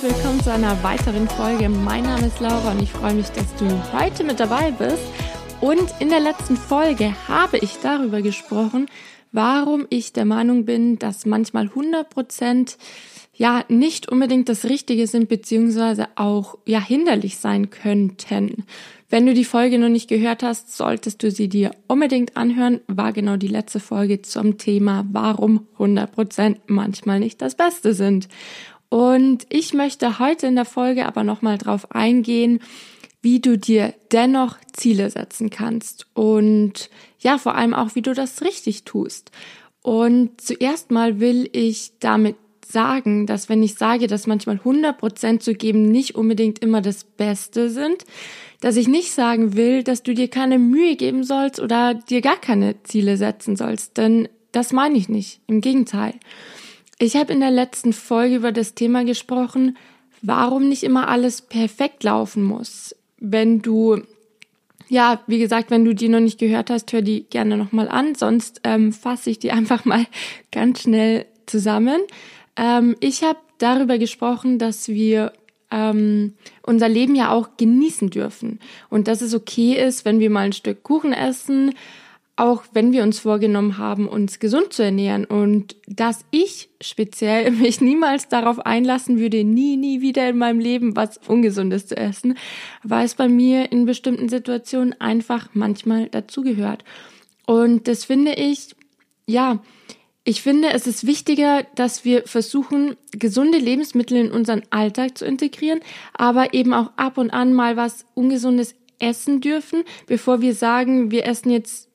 Herzlich willkommen zu einer weiteren Folge. Mein Name ist Laura und ich freue mich, dass du heute mit dabei bist. Und in der letzten Folge habe ich darüber gesprochen, warum ich der Meinung bin, dass manchmal 100 Prozent ja nicht unbedingt das Richtige sind, beziehungsweise auch ja hinderlich sein könnten. Wenn du die Folge noch nicht gehört hast, solltest du sie dir unbedingt anhören. War genau die letzte Folge zum Thema, warum 100% manchmal nicht das Beste sind. Und ich möchte heute in der Folge aber nochmal drauf eingehen, wie du dir dennoch Ziele setzen kannst und ja, vor allem auch, wie du das richtig tust. Und zuerst mal will ich damit sagen, dass wenn ich sage, dass manchmal 100% zu geben nicht unbedingt immer das Beste sind, dass ich nicht sagen will, dass du dir keine Mühe geben sollst oder dir gar keine Ziele setzen sollst, denn das meine ich nicht. Im Gegenteil. Ich habe in der letzten Folge über das Thema gesprochen, warum nicht immer alles perfekt laufen muss. Wenn du ja, wie gesagt, wenn du die noch nicht gehört hast, hör die gerne nochmal an. Sonst ähm, fasse ich die einfach mal ganz schnell zusammen. Ähm, ich habe darüber gesprochen, dass wir ähm, unser Leben ja auch genießen dürfen und dass es okay ist, wenn wir mal ein Stück Kuchen essen, auch wenn wir uns vorgenommen haben, uns gesund zu ernähren und dass ich speziell mich niemals darauf einlassen würde, nie, nie wieder in meinem Leben was Ungesundes zu essen, weil es bei mir in bestimmten Situationen einfach manchmal dazugehört. Und das finde ich, ja, ich finde, es ist wichtiger, dass wir versuchen, gesunde Lebensmittel in unseren Alltag zu integrieren, aber eben auch ab und an mal was Ungesundes essen dürfen, bevor wir sagen, wir essen jetzt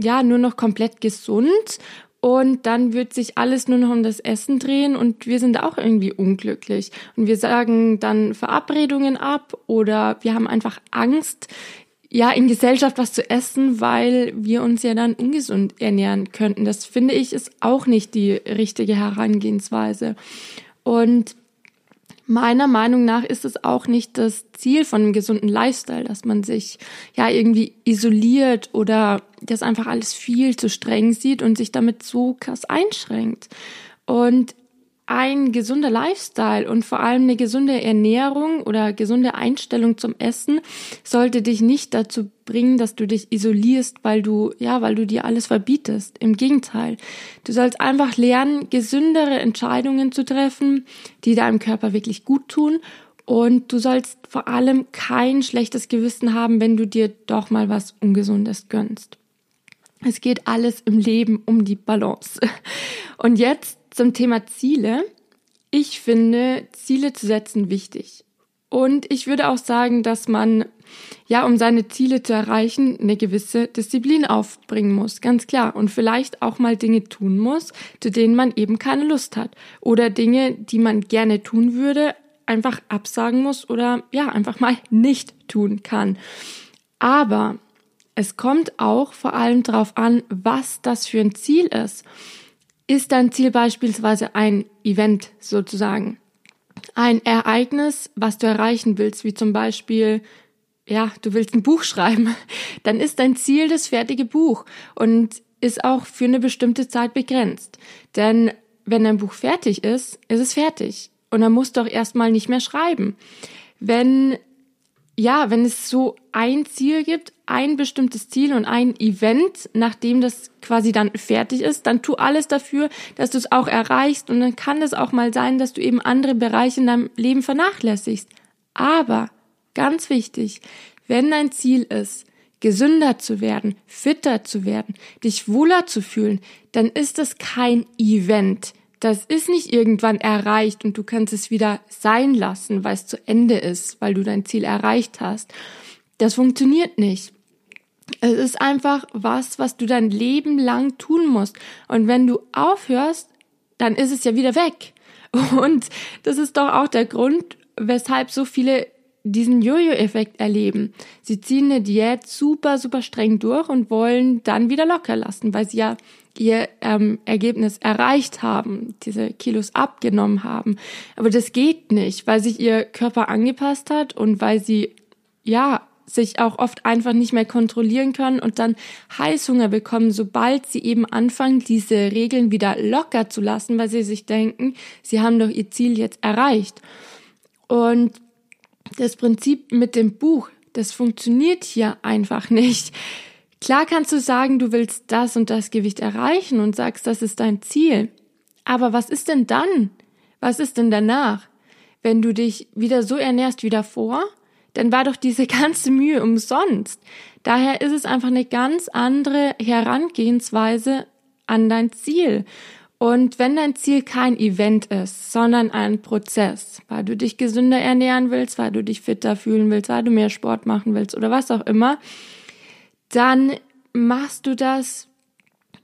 ja nur noch komplett gesund und dann wird sich alles nur noch um das Essen drehen und wir sind auch irgendwie unglücklich. Und wir sagen dann Verabredungen ab oder wir haben einfach Angst, ja, in Gesellschaft was zu essen, weil wir uns ja dann ungesund ernähren könnten. Das finde ich ist auch nicht die richtige Herangehensweise. Und meiner Meinung nach ist es auch nicht das Ziel von einem gesunden Lifestyle, dass man sich ja irgendwie isoliert oder das einfach alles viel zu streng sieht und sich damit so krass einschränkt. Und ein gesunder Lifestyle und vor allem eine gesunde Ernährung oder gesunde Einstellung zum Essen sollte dich nicht dazu bringen, dass du dich isolierst, weil du, ja, weil du dir alles verbietest. Im Gegenteil. Du sollst einfach lernen, gesündere Entscheidungen zu treffen, die deinem Körper wirklich gut tun. Und du sollst vor allem kein schlechtes Gewissen haben, wenn du dir doch mal was Ungesundes gönnst. Es geht alles im Leben um die Balance. Und jetzt zum Thema Ziele. Ich finde, Ziele zu setzen wichtig. Und ich würde auch sagen, dass man, ja, um seine Ziele zu erreichen, eine gewisse Disziplin aufbringen muss, ganz klar. Und vielleicht auch mal Dinge tun muss, zu denen man eben keine Lust hat. Oder Dinge, die man gerne tun würde, einfach absagen muss oder, ja, einfach mal nicht tun kann. Aber es kommt auch vor allem darauf an, was das für ein Ziel ist. Ist dein Ziel beispielsweise ein Event sozusagen? Ein Ereignis, was du erreichen willst, wie zum Beispiel, ja, du willst ein Buch schreiben, dann ist dein Ziel das fertige Buch und ist auch für eine bestimmte Zeit begrenzt. Denn wenn dein Buch fertig ist, ist es fertig. Und dann musst du auch erstmal nicht mehr schreiben. Wenn ja, wenn es so ein Ziel gibt, ein bestimmtes Ziel und ein Event, nachdem das quasi dann fertig ist, dann tu alles dafür, dass du es auch erreichst und dann kann es auch mal sein, dass du eben andere Bereiche in deinem Leben vernachlässigst. Aber ganz wichtig, wenn dein Ziel ist, gesünder zu werden, fitter zu werden, dich wohler zu fühlen, dann ist es kein Event, das ist nicht irgendwann erreicht und du kannst es wieder sein lassen, weil es zu Ende ist, weil du dein Ziel erreicht hast. Das funktioniert nicht. Es ist einfach was, was du dein Leben lang tun musst. Und wenn du aufhörst, dann ist es ja wieder weg. Und das ist doch auch der Grund, weshalb so viele diesen Jojo-Effekt erleben. Sie ziehen eine Diät super, super streng durch und wollen dann wieder locker lassen, weil sie ja ihr ähm, Ergebnis erreicht haben, diese Kilos abgenommen haben. Aber das geht nicht, weil sich ihr Körper angepasst hat und weil sie ja sich auch oft einfach nicht mehr kontrollieren können und dann Heißhunger bekommen, sobald sie eben anfangen, diese Regeln wieder locker zu lassen, weil sie sich denken, sie haben doch ihr Ziel jetzt erreicht. Und das Prinzip mit dem Buch, das funktioniert hier einfach nicht. Klar kannst du sagen, du willst das und das Gewicht erreichen und sagst, das ist dein Ziel. Aber was ist denn dann? Was ist denn danach? Wenn du dich wieder so ernährst wie davor, dann war doch diese ganze Mühe umsonst. Daher ist es einfach eine ganz andere Herangehensweise an dein Ziel. Und wenn dein Ziel kein Event ist, sondern ein Prozess, weil du dich gesünder ernähren willst, weil du dich fitter fühlen willst, weil du mehr Sport machen willst oder was auch immer, dann machst du das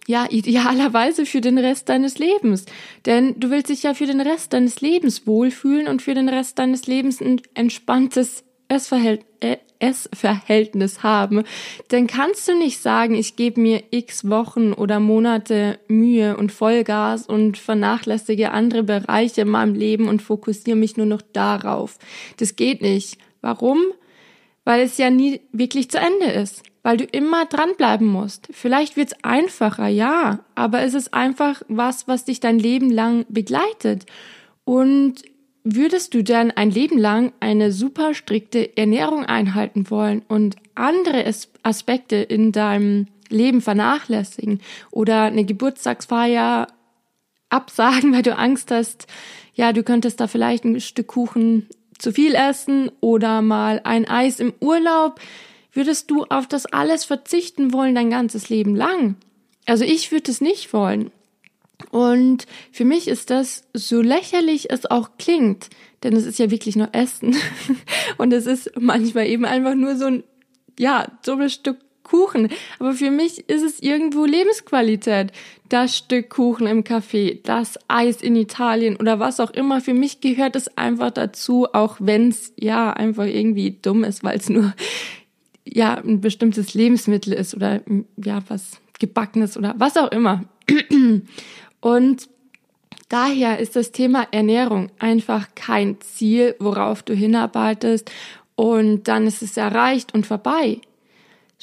ja, idealerweise für den Rest deines Lebens. Denn du willst dich ja für den Rest deines Lebens wohlfühlen und für den Rest deines Lebens ein entspanntes Essverhältnis, äh, haben. Dann kannst du nicht sagen, ich gebe mir x Wochen oder Monate Mühe und Vollgas und vernachlässige andere Bereiche in meinem Leben und fokussiere mich nur noch darauf. Das geht nicht. Warum? Weil es ja nie wirklich zu Ende ist weil du immer dranbleiben musst. Vielleicht wird's einfacher, ja, aber es ist einfach was, was dich dein Leben lang begleitet. Und würdest du dann ein Leben lang eine super strikte Ernährung einhalten wollen und andere Aspekte in deinem Leben vernachlässigen oder eine Geburtstagsfeier absagen, weil du Angst hast, ja, du könntest da vielleicht ein Stück Kuchen zu viel essen oder mal ein Eis im Urlaub, Würdest du auf das alles verzichten wollen dein ganzes Leben lang? Also ich würde es nicht wollen. Und für mich ist das, so lächerlich es auch klingt, denn es ist ja wirklich nur Essen. Und es ist manchmal eben einfach nur so ein, ja, dummes Stück Kuchen. Aber für mich ist es irgendwo Lebensqualität. Das Stück Kuchen im Café, das Eis in Italien oder was auch immer. Für mich gehört es einfach dazu, auch wenn es ja einfach irgendwie dumm ist, weil es nur ja ein bestimmtes Lebensmittel ist oder ja was gebackenes oder was auch immer. Und daher ist das Thema Ernährung einfach kein Ziel, worauf du hinarbeitest und dann ist es erreicht und vorbei.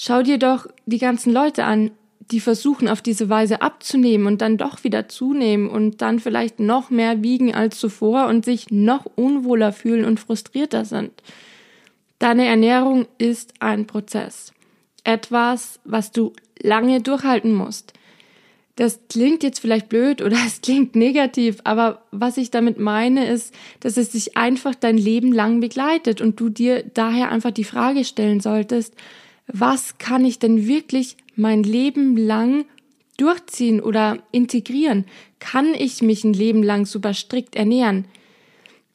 Schau dir doch die ganzen Leute an, die versuchen auf diese Weise abzunehmen und dann doch wieder zunehmen und dann vielleicht noch mehr wiegen als zuvor und sich noch unwohler fühlen und frustrierter sind. Deine Ernährung ist ein Prozess. Etwas, was du lange durchhalten musst. Das klingt jetzt vielleicht blöd oder es klingt negativ, aber was ich damit meine ist, dass es dich einfach dein Leben lang begleitet und du dir daher einfach die Frage stellen solltest, was kann ich denn wirklich mein Leben lang durchziehen oder integrieren? Kann ich mich ein Leben lang super strikt ernähren?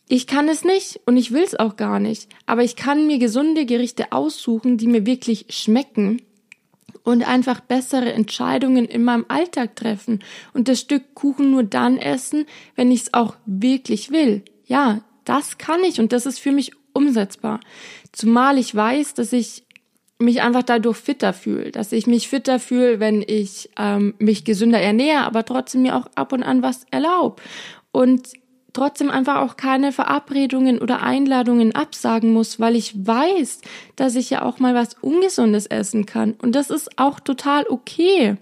Ich kann es nicht und ich will es auch gar nicht, aber ich kann mir gesunde Gerichte aussuchen, die mir wirklich schmecken und einfach bessere Entscheidungen in meinem Alltag treffen und das Stück Kuchen nur dann essen, wenn ich es auch wirklich will. Ja, das kann ich und das ist für mich umsetzbar. Zumal ich weiß, dass ich mich einfach dadurch fitter fühle, dass ich mich fitter fühle, wenn ich ähm, mich gesünder ernähre, aber trotzdem mir auch ab und an was erlaube. Und trotzdem einfach auch keine Verabredungen oder Einladungen absagen muss, weil ich weiß, dass ich ja auch mal was Ungesundes essen kann. Und das ist auch total okay,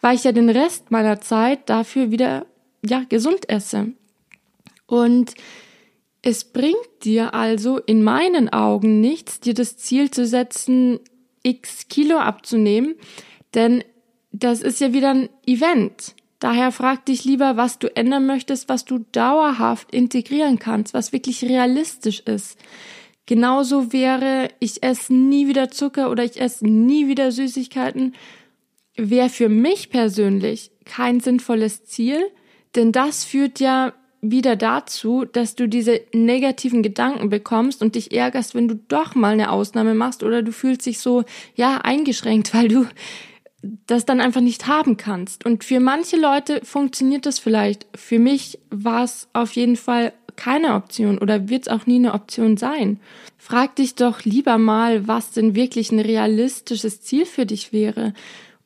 weil ich ja den Rest meiner Zeit dafür wieder, ja, gesund esse. Und es bringt dir also in meinen Augen nichts, dir das Ziel zu setzen, x Kilo abzunehmen, denn das ist ja wieder ein Event. Daher frag dich lieber, was du ändern möchtest, was du dauerhaft integrieren kannst, was wirklich realistisch ist. Genauso wäre, ich esse nie wieder Zucker oder ich esse nie wieder Süßigkeiten, wäre für mich persönlich kein sinnvolles Ziel, denn das führt ja wieder dazu, dass du diese negativen Gedanken bekommst und dich ärgerst, wenn du doch mal eine Ausnahme machst oder du fühlst dich so, ja, eingeschränkt, weil du das dann einfach nicht haben kannst. Und für manche Leute funktioniert das vielleicht. Für mich war es auf jeden Fall keine Option oder wird es auch nie eine Option sein. Frag dich doch lieber mal, was denn wirklich ein realistisches Ziel für dich wäre.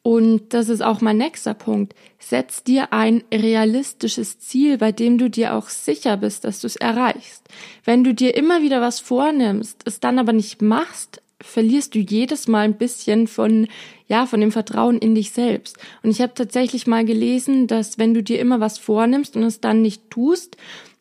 Und das ist auch mein nächster Punkt. Setz dir ein realistisches Ziel, bei dem du dir auch sicher bist, dass du es erreichst. Wenn du dir immer wieder was vornimmst, es dann aber nicht machst, verlierst du jedes Mal ein bisschen von, ja, von dem Vertrauen in dich selbst. Und ich habe tatsächlich mal gelesen, dass wenn du dir immer was vornimmst und es dann nicht tust,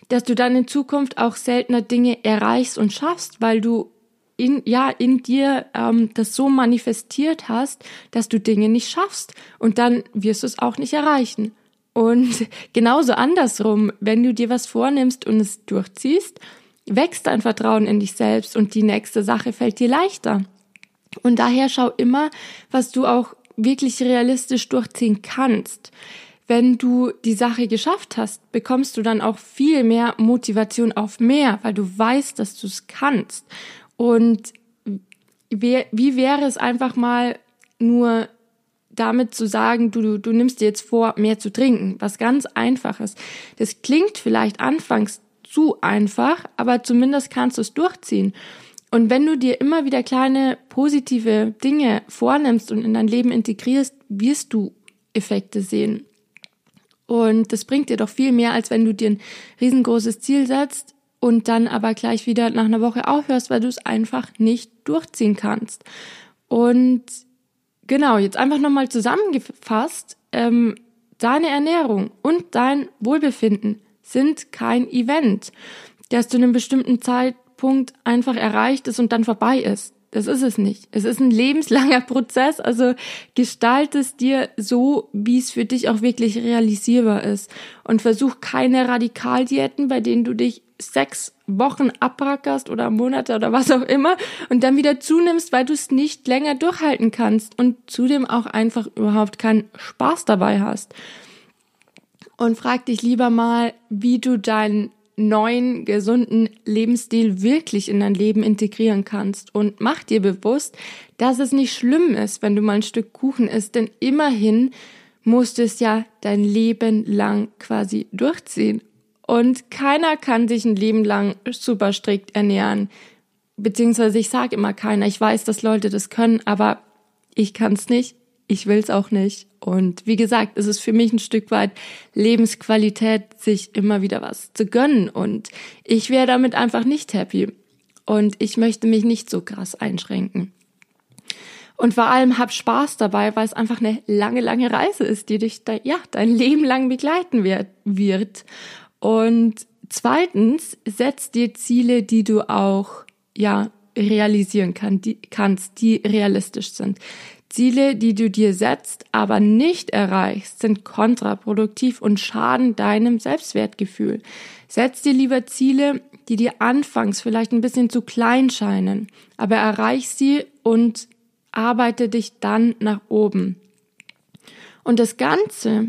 dass du dann in Zukunft auch seltener Dinge erreichst und schaffst, weil du in, ja, in dir ähm, das so manifestiert hast, dass du Dinge nicht schaffst. Und dann wirst du es auch nicht erreichen. Und genauso andersrum, wenn du dir was vornimmst und es durchziehst, wächst dein Vertrauen in dich selbst und die nächste Sache fällt dir leichter. Und daher schau immer, was du auch wirklich realistisch durchziehen kannst. Wenn du die Sache geschafft hast, bekommst du dann auch viel mehr Motivation auf mehr, weil du weißt, dass du es kannst. Und wie, wäre es einfach mal nur damit zu sagen, du, du, du nimmst dir jetzt vor, mehr zu trinken, was ganz einfaches. Das klingt vielleicht anfangs zu einfach, aber zumindest kannst du es durchziehen. Und wenn du dir immer wieder kleine positive Dinge vornimmst und in dein Leben integrierst, wirst du Effekte sehen. Und das bringt dir doch viel mehr, als wenn du dir ein riesengroßes Ziel setzt und dann aber gleich wieder nach einer Woche aufhörst, weil du es einfach nicht durchziehen kannst. Und genau, jetzt einfach nochmal zusammengefasst, ähm, deine Ernährung und dein Wohlbefinden sind kein Event, das zu einem bestimmten Zeitpunkt einfach erreicht ist und dann vorbei ist. Das ist es nicht. Es ist ein lebenslanger Prozess, also gestalt es dir so, wie es für dich auch wirklich realisierbar ist. Und versuch keine Radikaldiäten, bei denen du dich sechs Wochen abrackerst oder Monate oder was auch immer und dann wieder zunimmst, weil du es nicht länger durchhalten kannst und zudem auch einfach überhaupt keinen Spaß dabei hast und frag dich lieber mal, wie du deinen neuen, gesunden Lebensstil wirklich in dein Leben integrieren kannst und mach dir bewusst, dass es nicht schlimm ist, wenn du mal ein Stück Kuchen isst, denn immerhin musst du es ja dein Leben lang quasi durchziehen. Und keiner kann sich ein Leben lang super strikt ernähren. Beziehungsweise ich sage immer keiner. Ich weiß, dass Leute das können, aber ich kann es nicht ich will es auch nicht. Und wie gesagt, es ist für mich ein Stück weit Lebensqualität, sich immer wieder was zu gönnen. Und ich wäre damit einfach nicht happy. Und ich möchte mich nicht so krass einschränken. Und vor allem hab Spaß dabei, weil es einfach eine lange, lange Reise ist, die dich da, ja, dein Leben lang begleiten wird. Und zweitens, setz dir Ziele, die du auch, ja, realisieren kann, die, kannst, die realistisch sind. Ziele, die du dir setzt, aber nicht erreichst, sind kontraproduktiv und schaden deinem Selbstwertgefühl. Setz dir lieber Ziele, die dir anfangs vielleicht ein bisschen zu klein scheinen, aber erreich sie und arbeite dich dann nach oben. Und das Ganze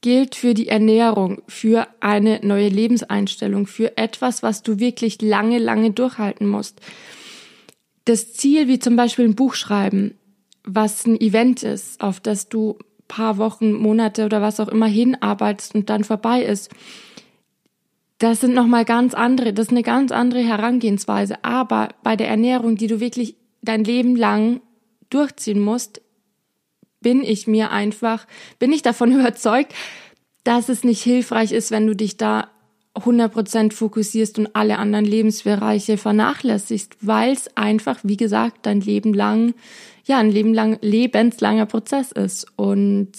gilt für die Ernährung, für eine neue Lebenseinstellung, für etwas, was du wirklich lange, lange durchhalten musst. Das Ziel, wie zum Beispiel ein Buch schreiben, was ein Event ist, auf das du paar Wochen, Monate oder was auch immer hinarbeitest und dann vorbei ist. Das sind nochmal ganz andere, das ist eine ganz andere Herangehensweise. Aber bei der Ernährung, die du wirklich dein Leben lang durchziehen musst, bin ich mir einfach, bin ich davon überzeugt, dass es nicht hilfreich ist, wenn du dich da 100% fokussierst und alle anderen Lebensbereiche vernachlässigst, weil es einfach, wie gesagt, dein Leben lang ja ein Leben lang, lebenslanger Prozess ist und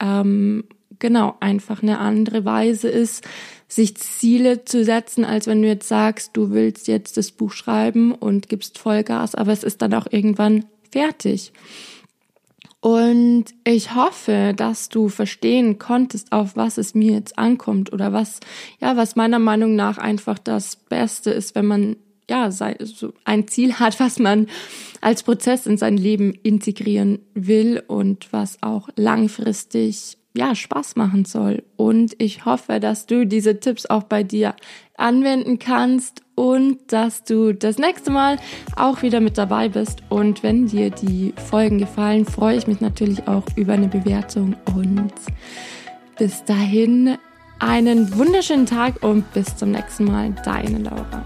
ähm, genau einfach eine andere Weise ist, sich Ziele zu setzen, als wenn du jetzt sagst, du willst jetzt das Buch schreiben und gibst Vollgas, aber es ist dann auch irgendwann fertig. Und ich hoffe, dass du verstehen konntest, auf was es mir jetzt ankommt oder was, ja, was meiner Meinung nach einfach das Beste ist, wenn man ja, ein Ziel hat, was man als Prozess in sein Leben integrieren will und was auch langfristig ja, Spaß machen soll. Und ich hoffe, dass du diese Tipps auch bei dir anwenden kannst und dass du das nächste Mal auch wieder mit dabei bist. Und wenn dir die Folgen gefallen, freue ich mich natürlich auch über eine Bewertung. Und bis dahin einen wunderschönen Tag und bis zum nächsten Mal. Deine Laura.